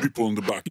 People on the back.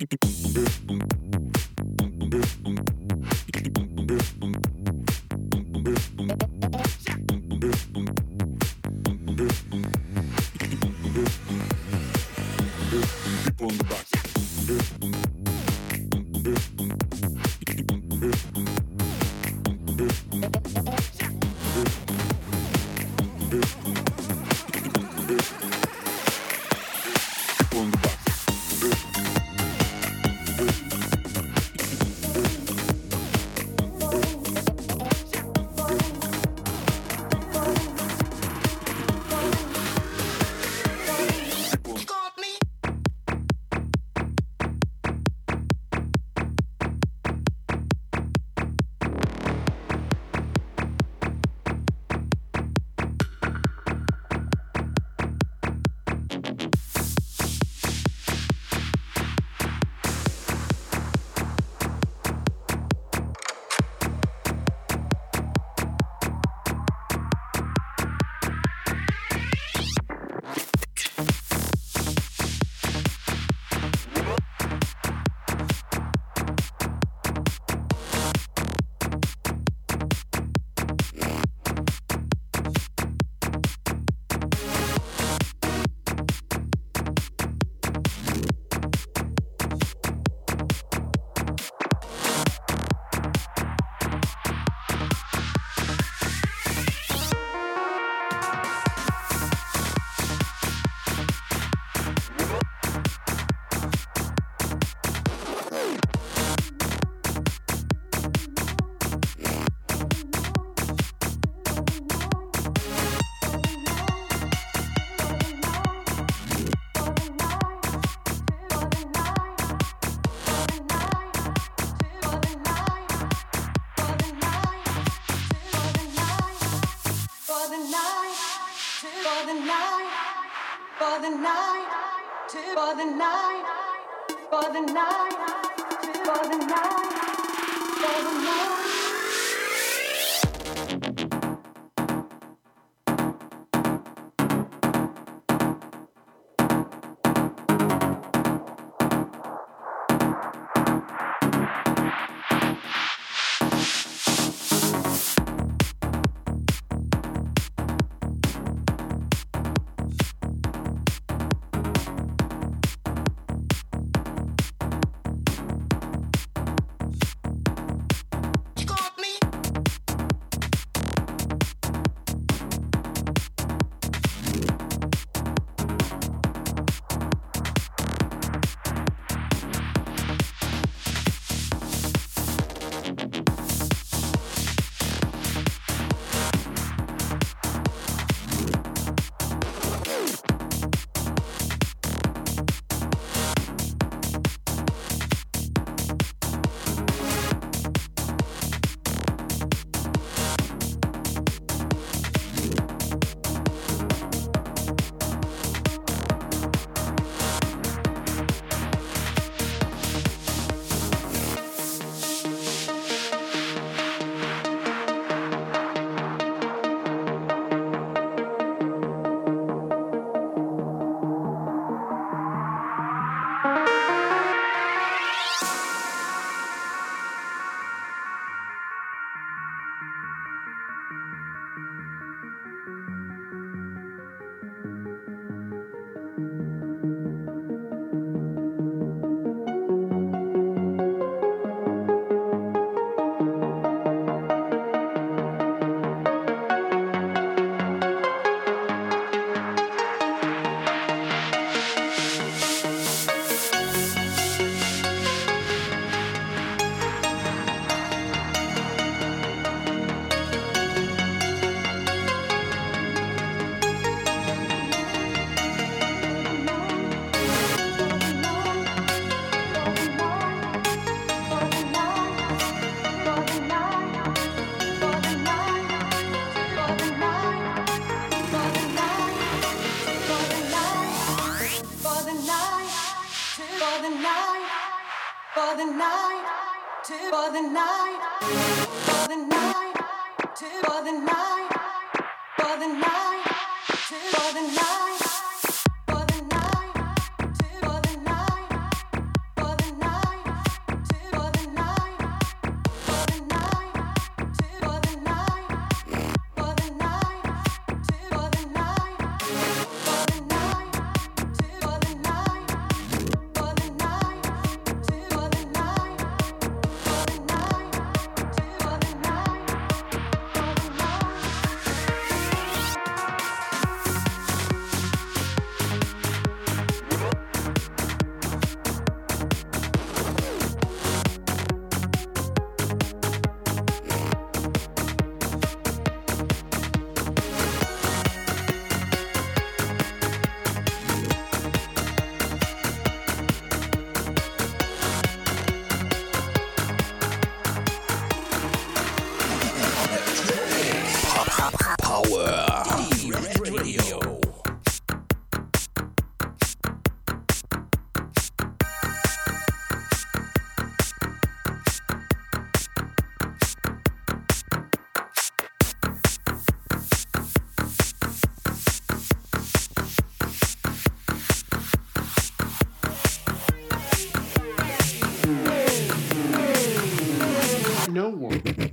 one.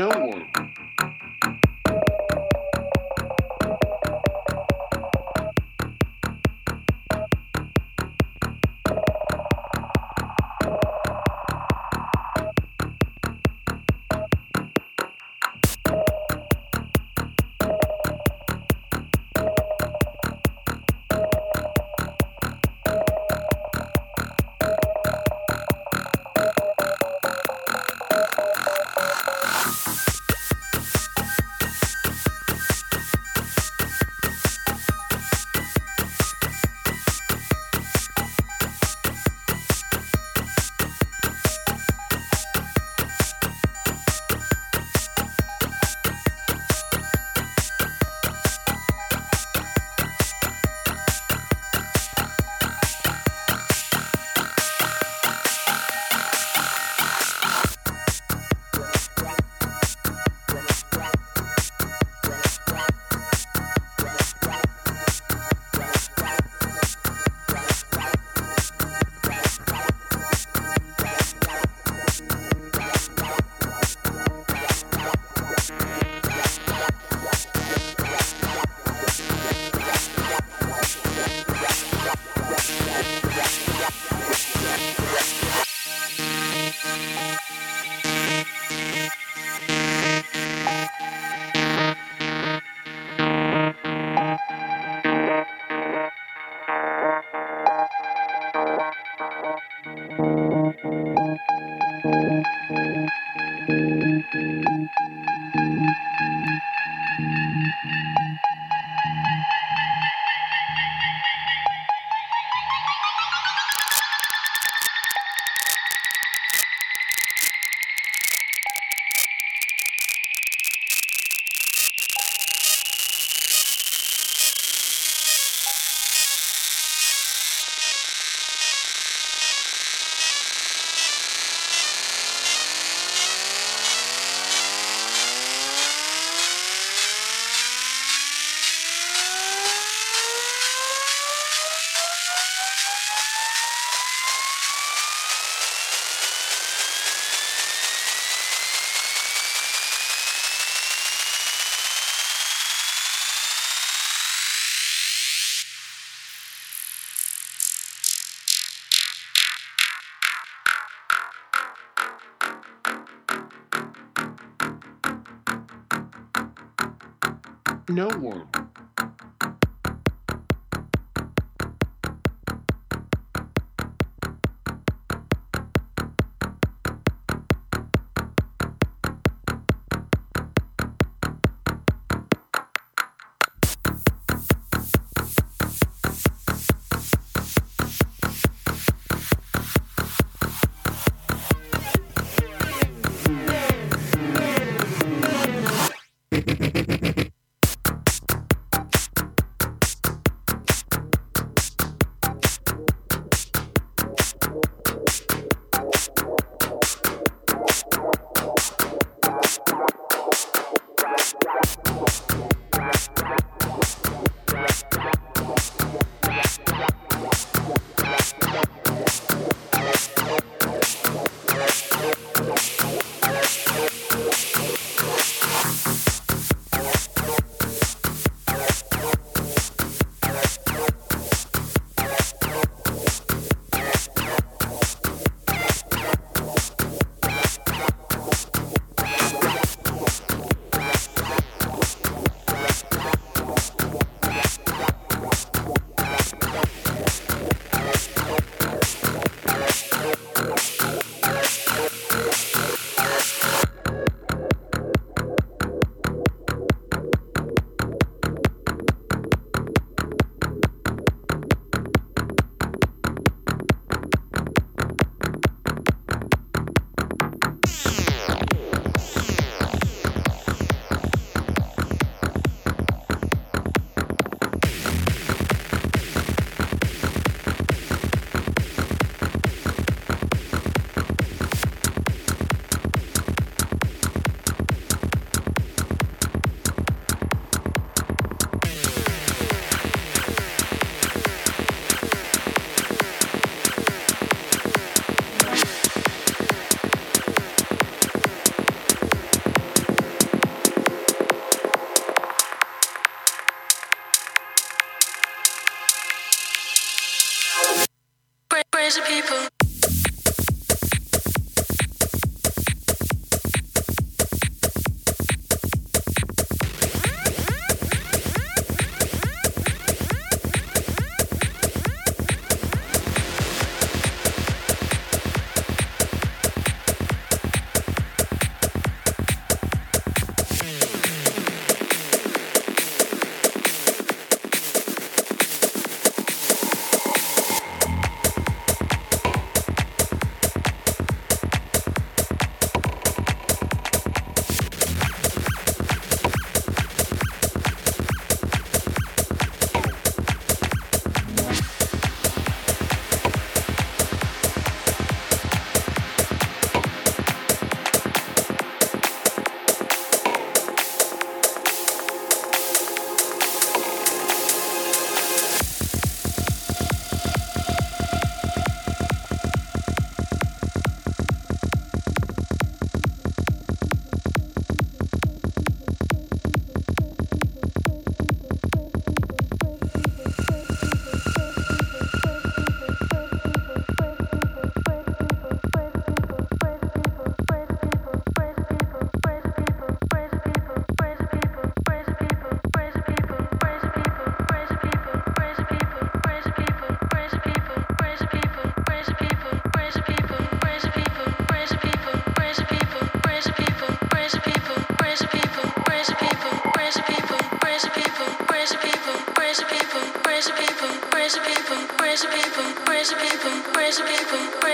No one. Música No one.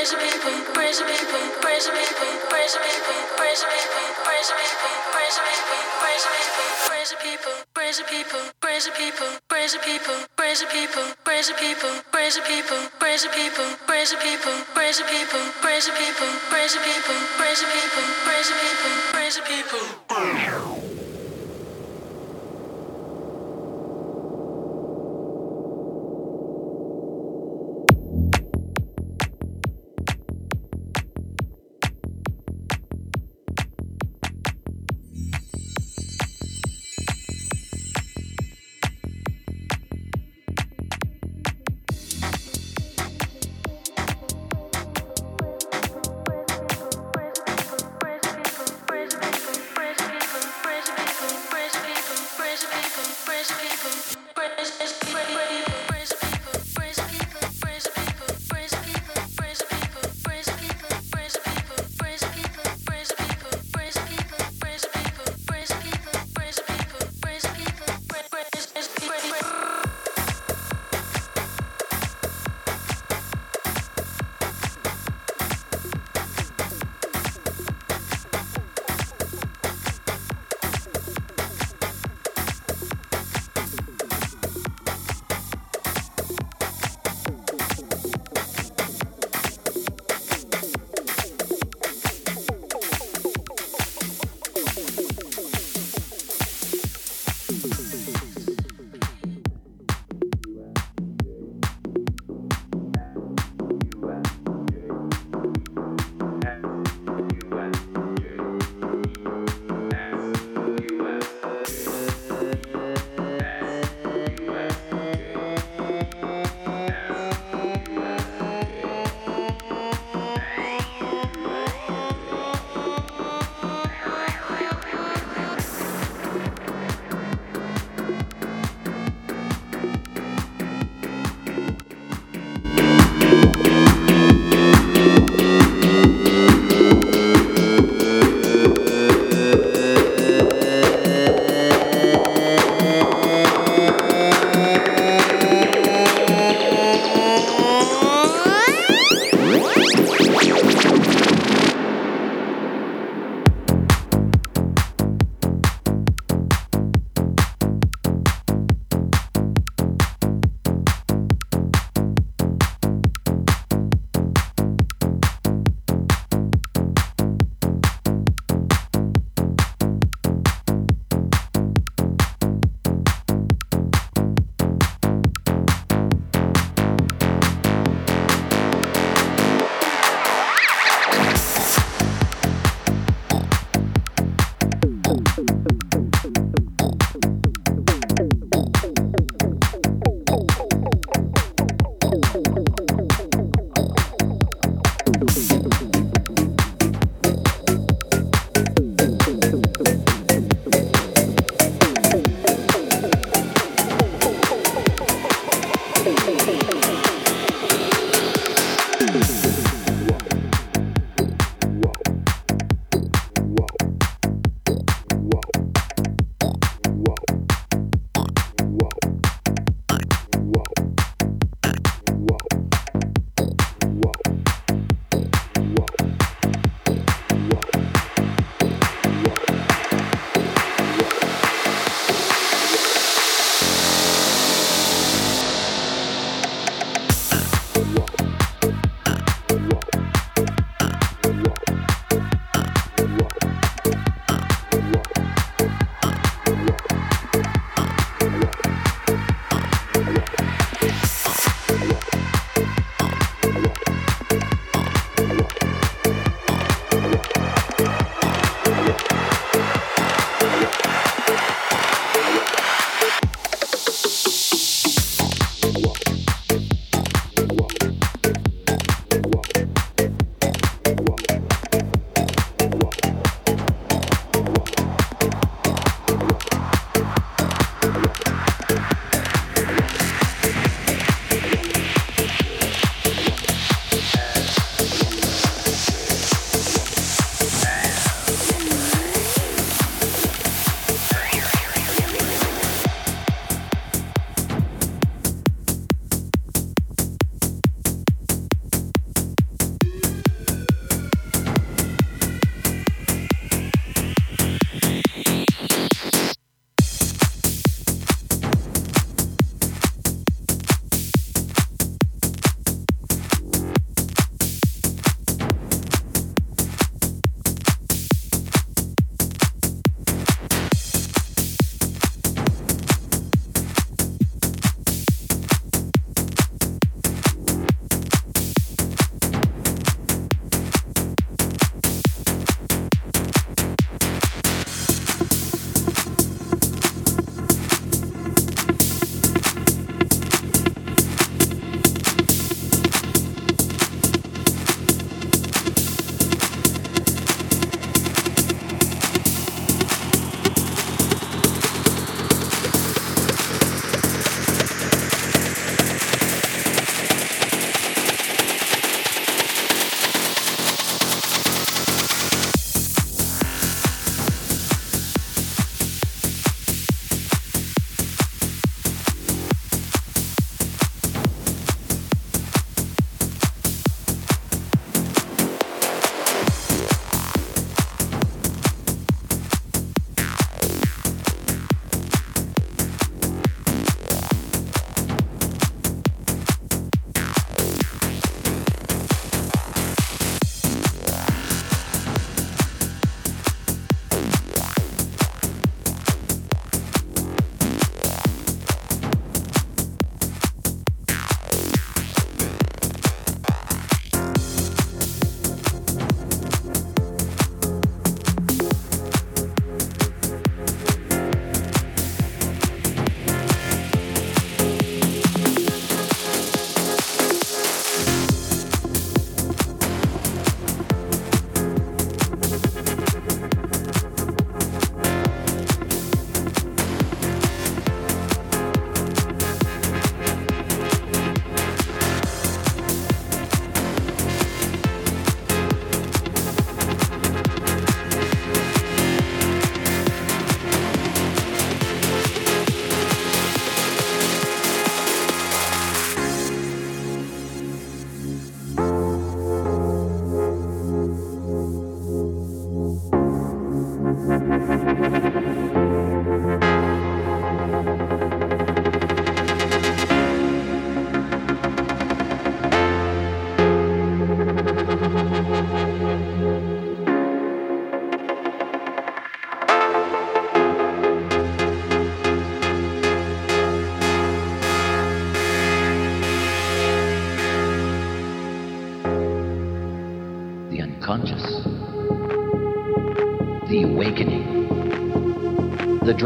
praise the people, praise the people, praise the people, praise the people, praise the people.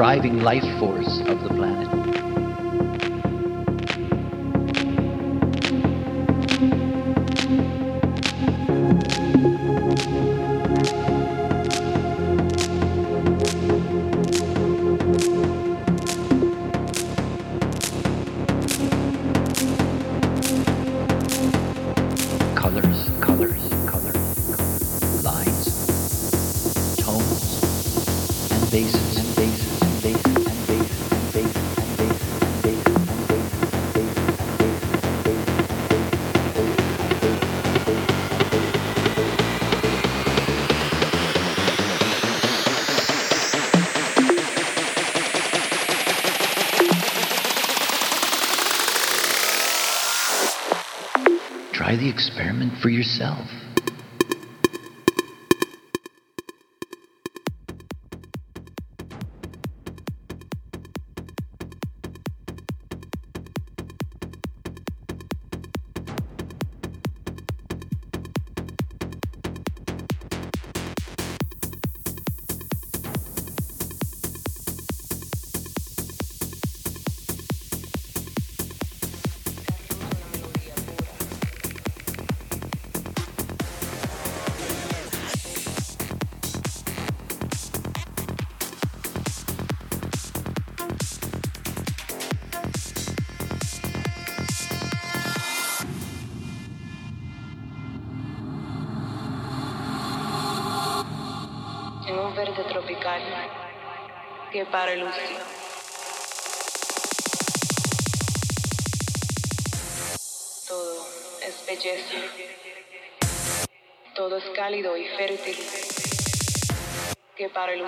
Driving life force of the for yourself. Para el uso. Todo es belleza. Todo es cálido y fértil. Que para el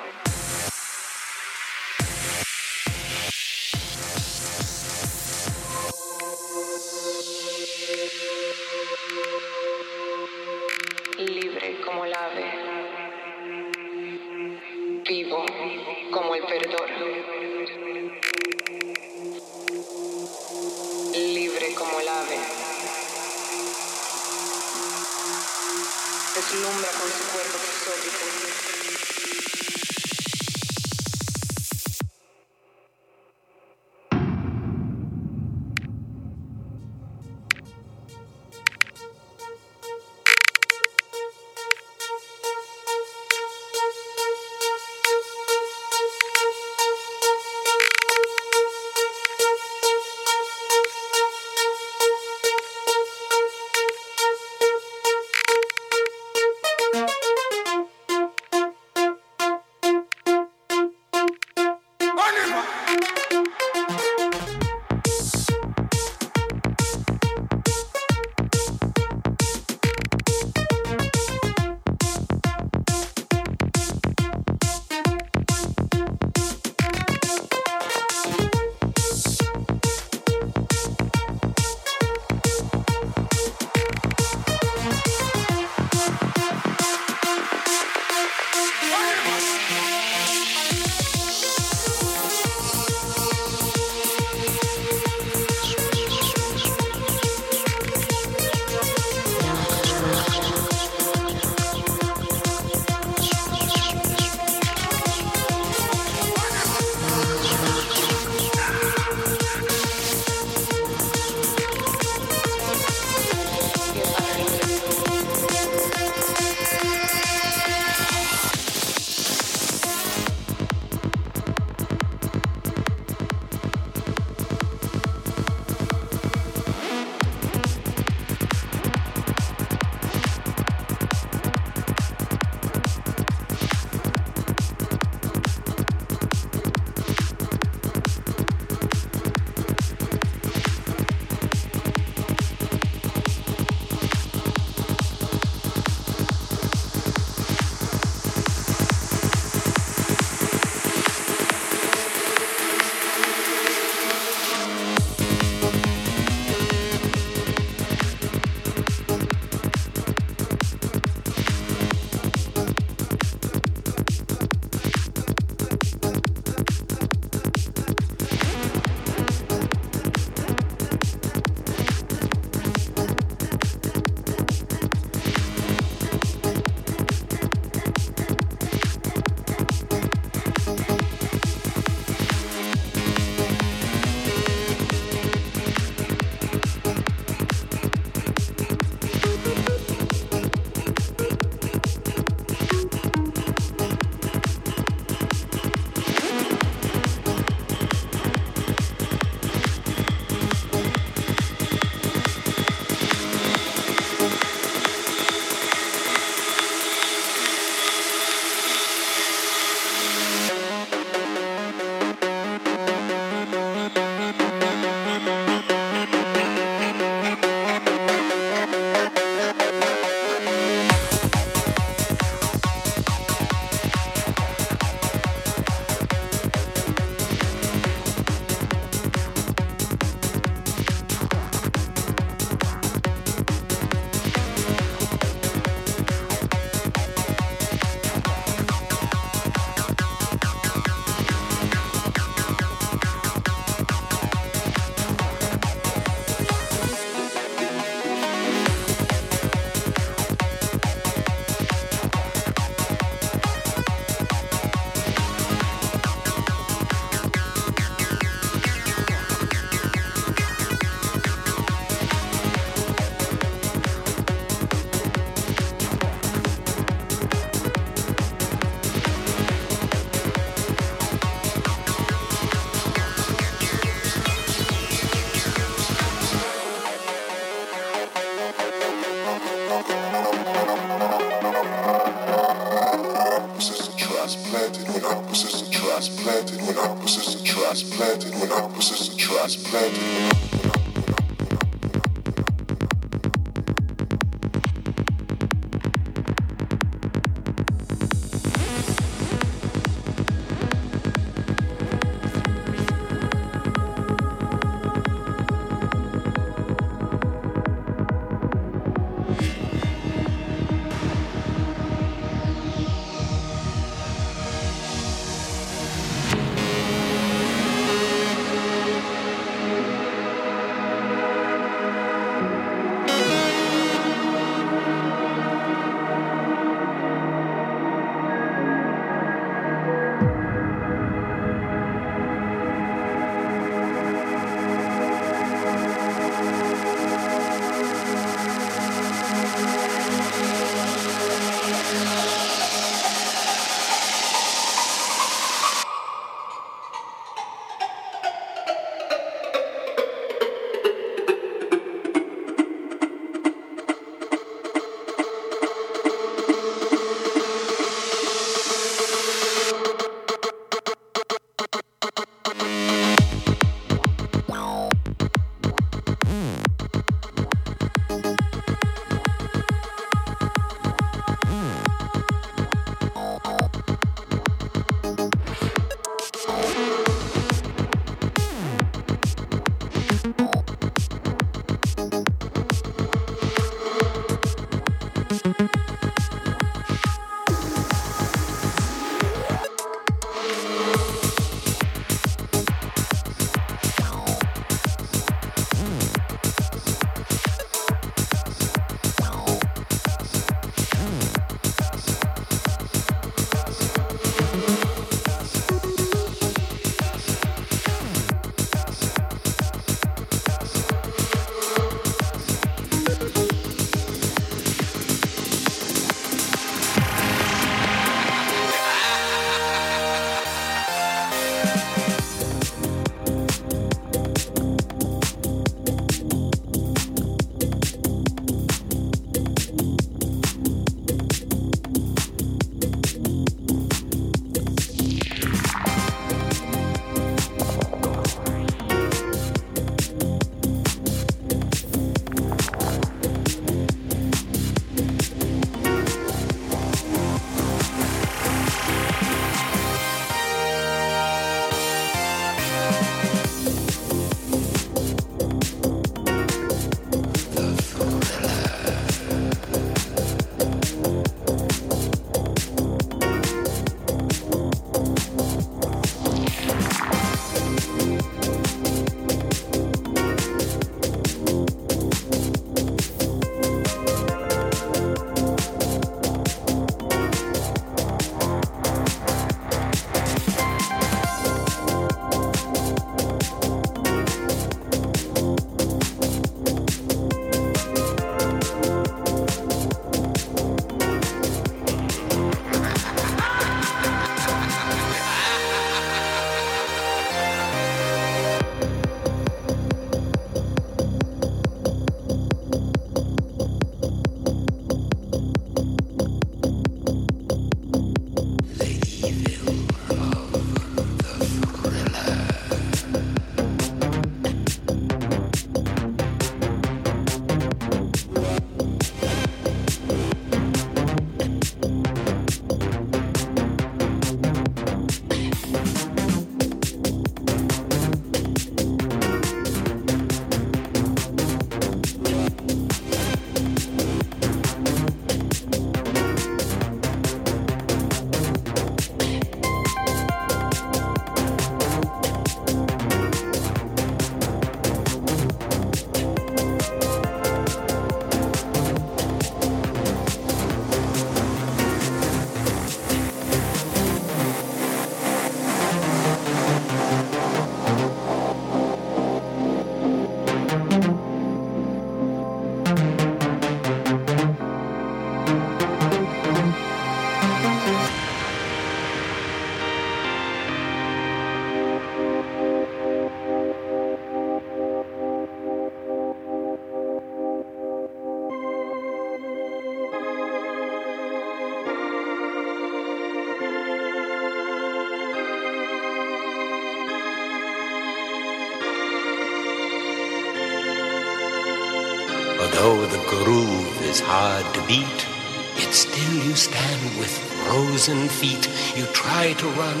you stand with frozen feet. You try to run,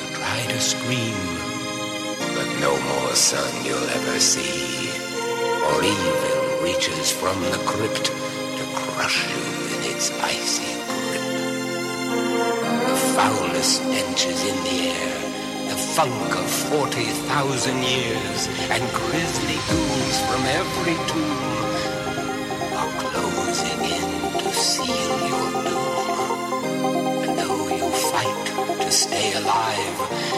you try to scream, but no more sun you'll ever see. For evil reaches from the crypt to crush you in its icy grip. The foulness stenches in the air, the funk of 40,000 years, and grisly ghouls from every tomb stay alive,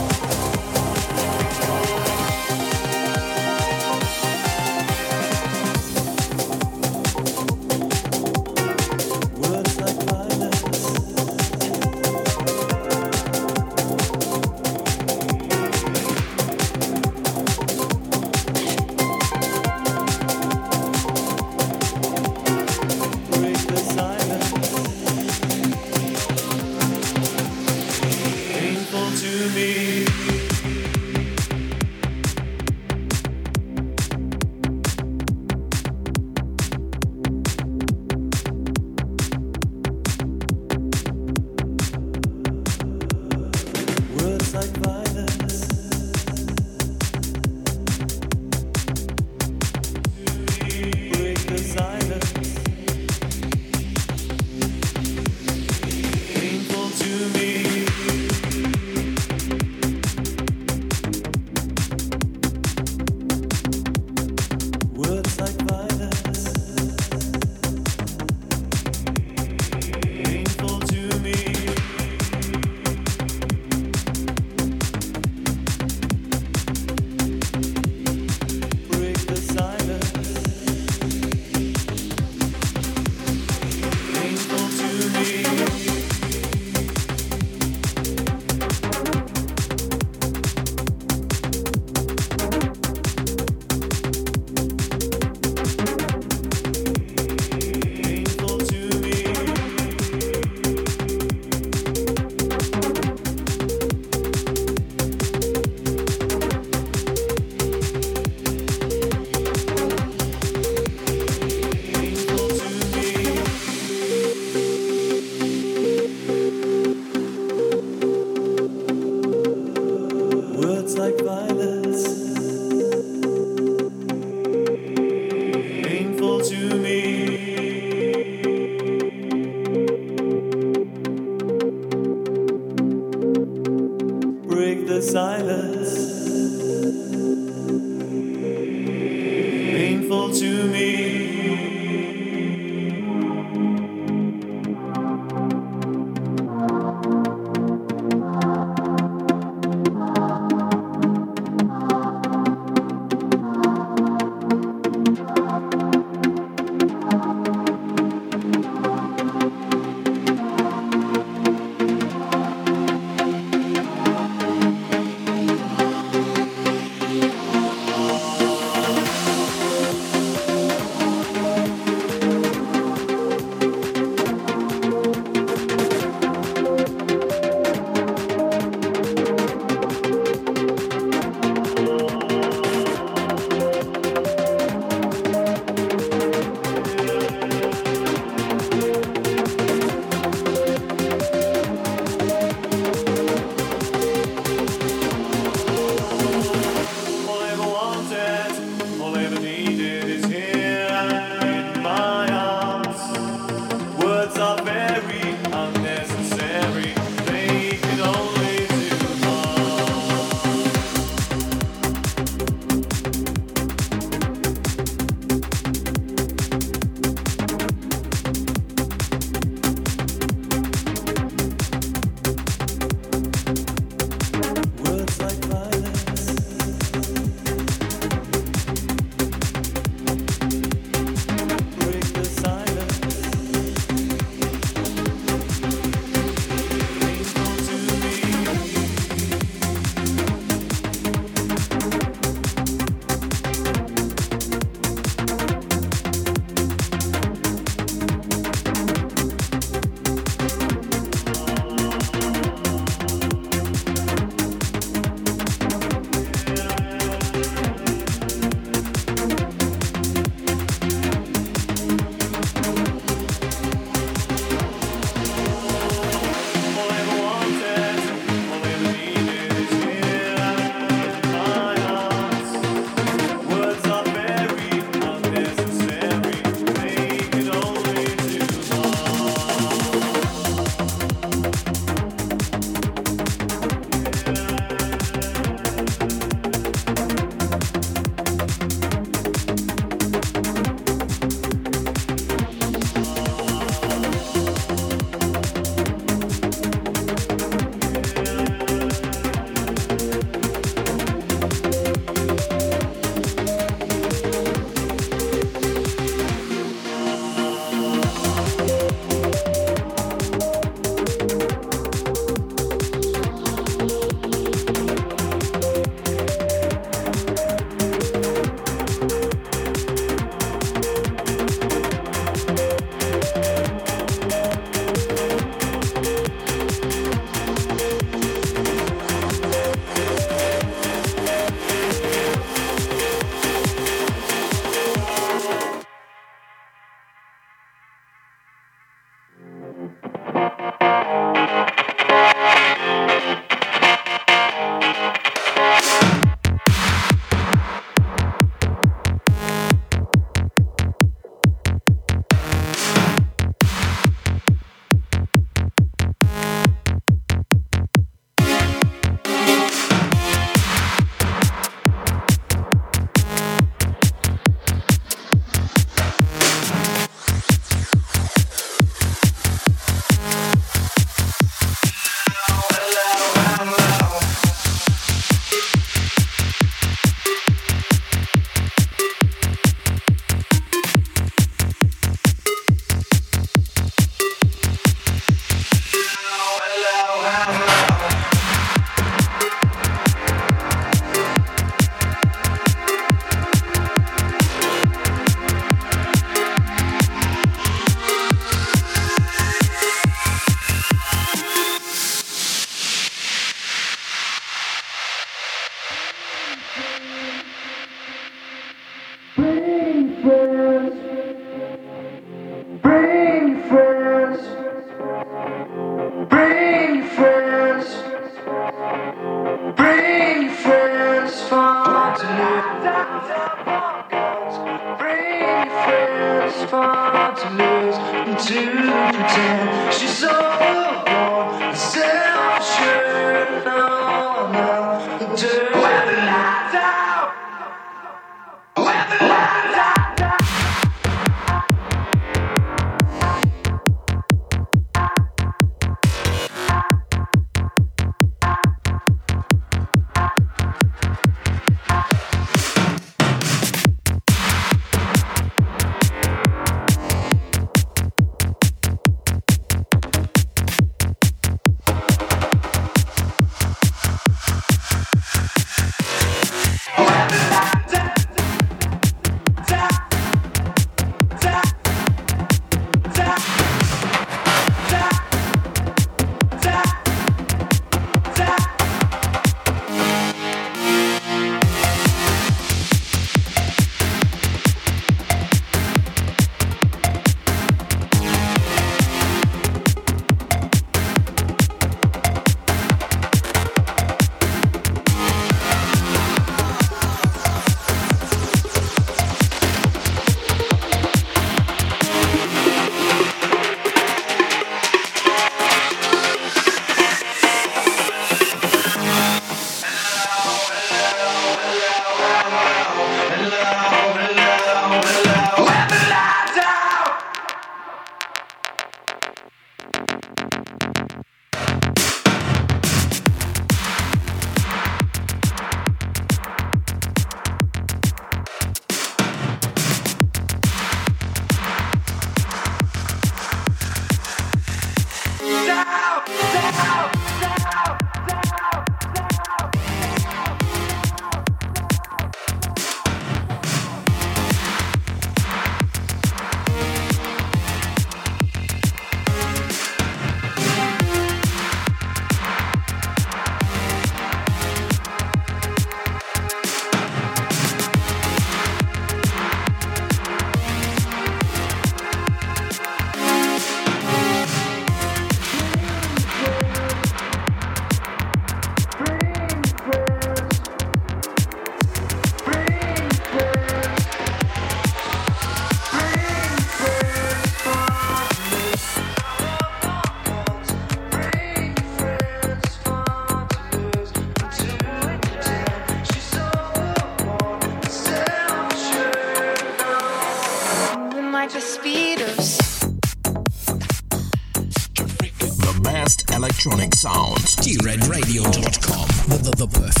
keyredradio.com. The, the, the birth.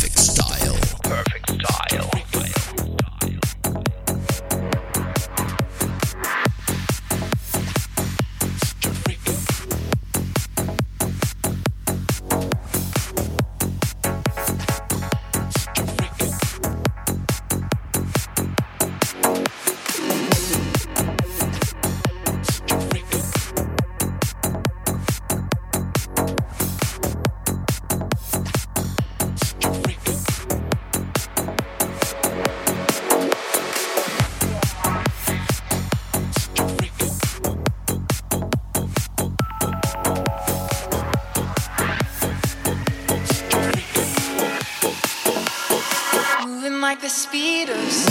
the speed of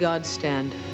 God stand.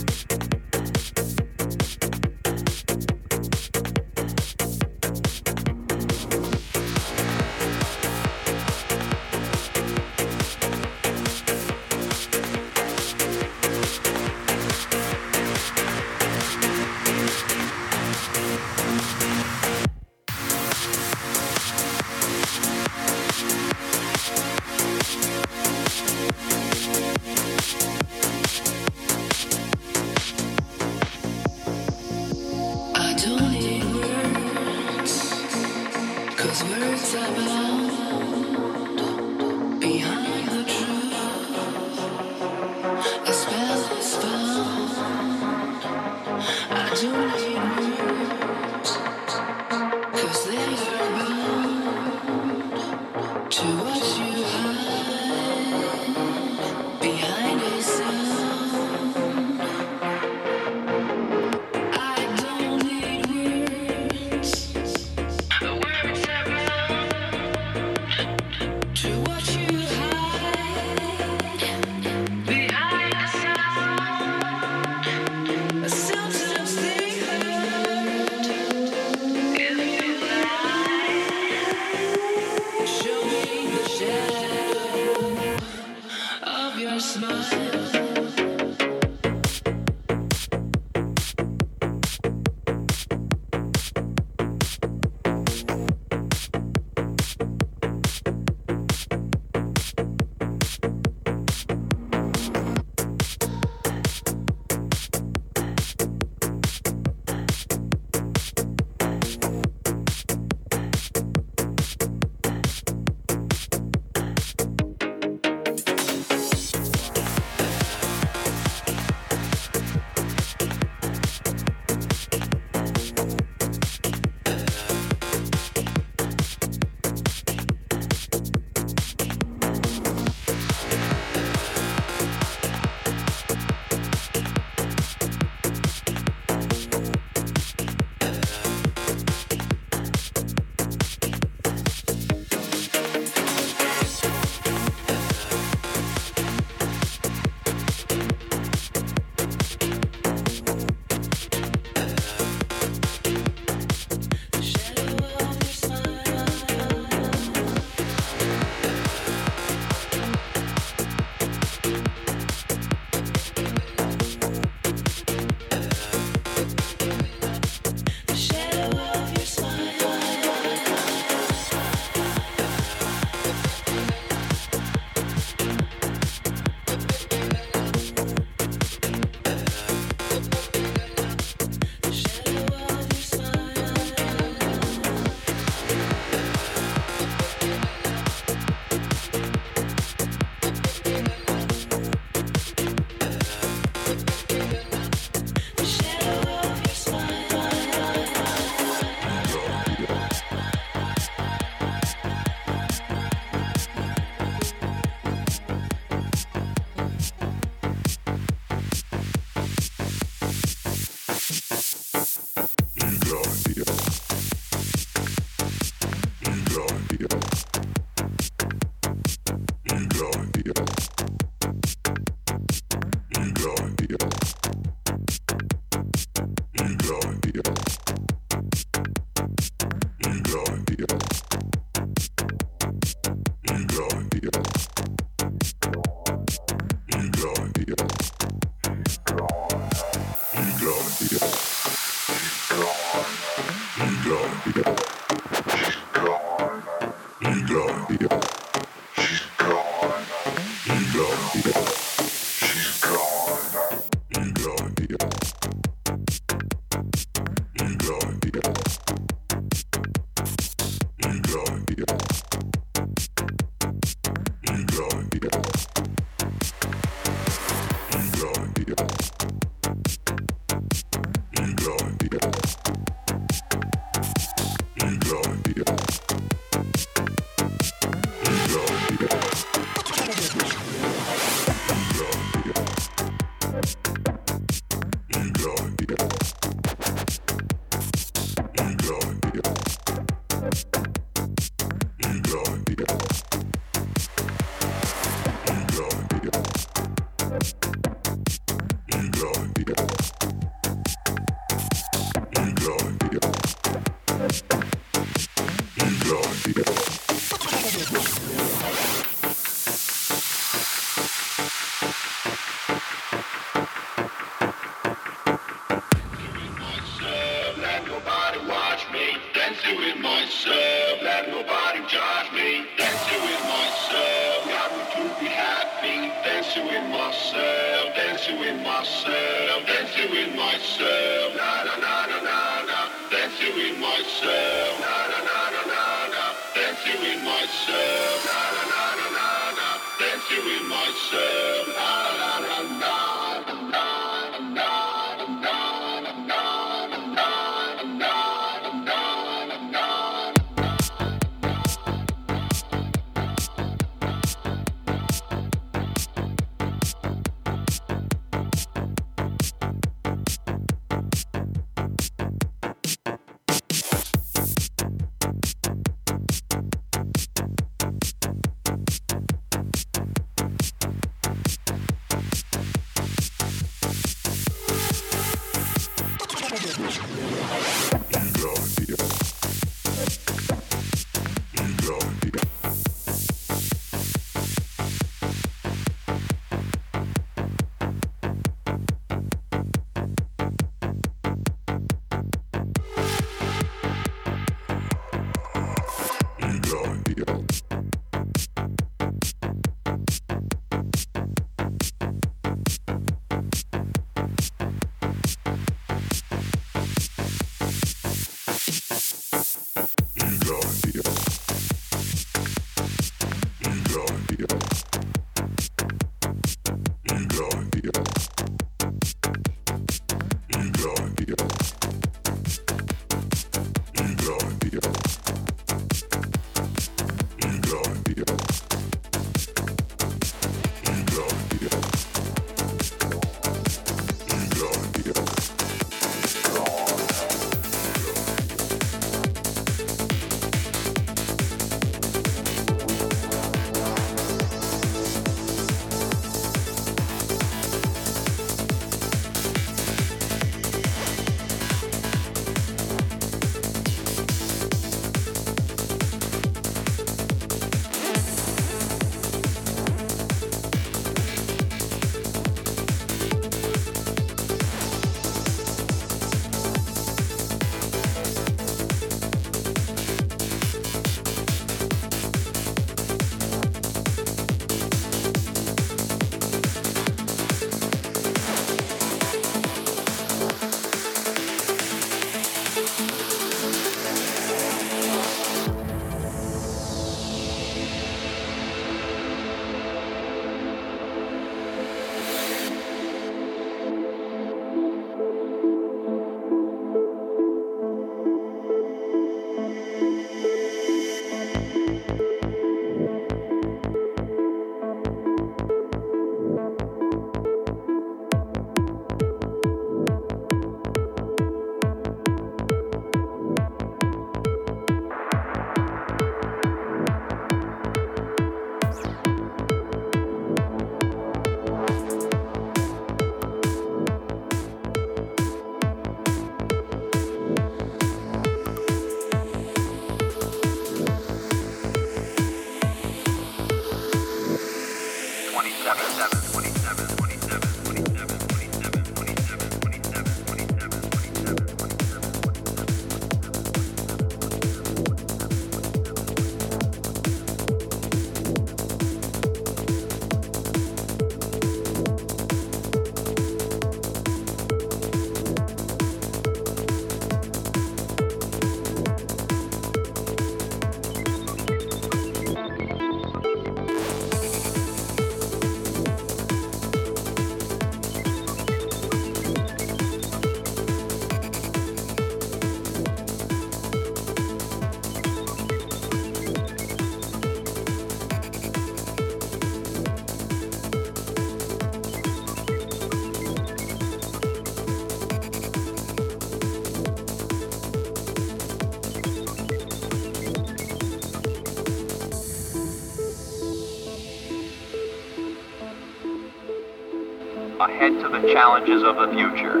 ahead to the challenges of the future,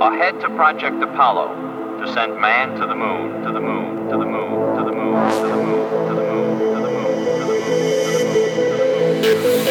ahead to Project Apollo, to send man to the moon, to the moon, to the moon, to the moon, to the moon, to the moon, to the moon, to the moon, to the moon.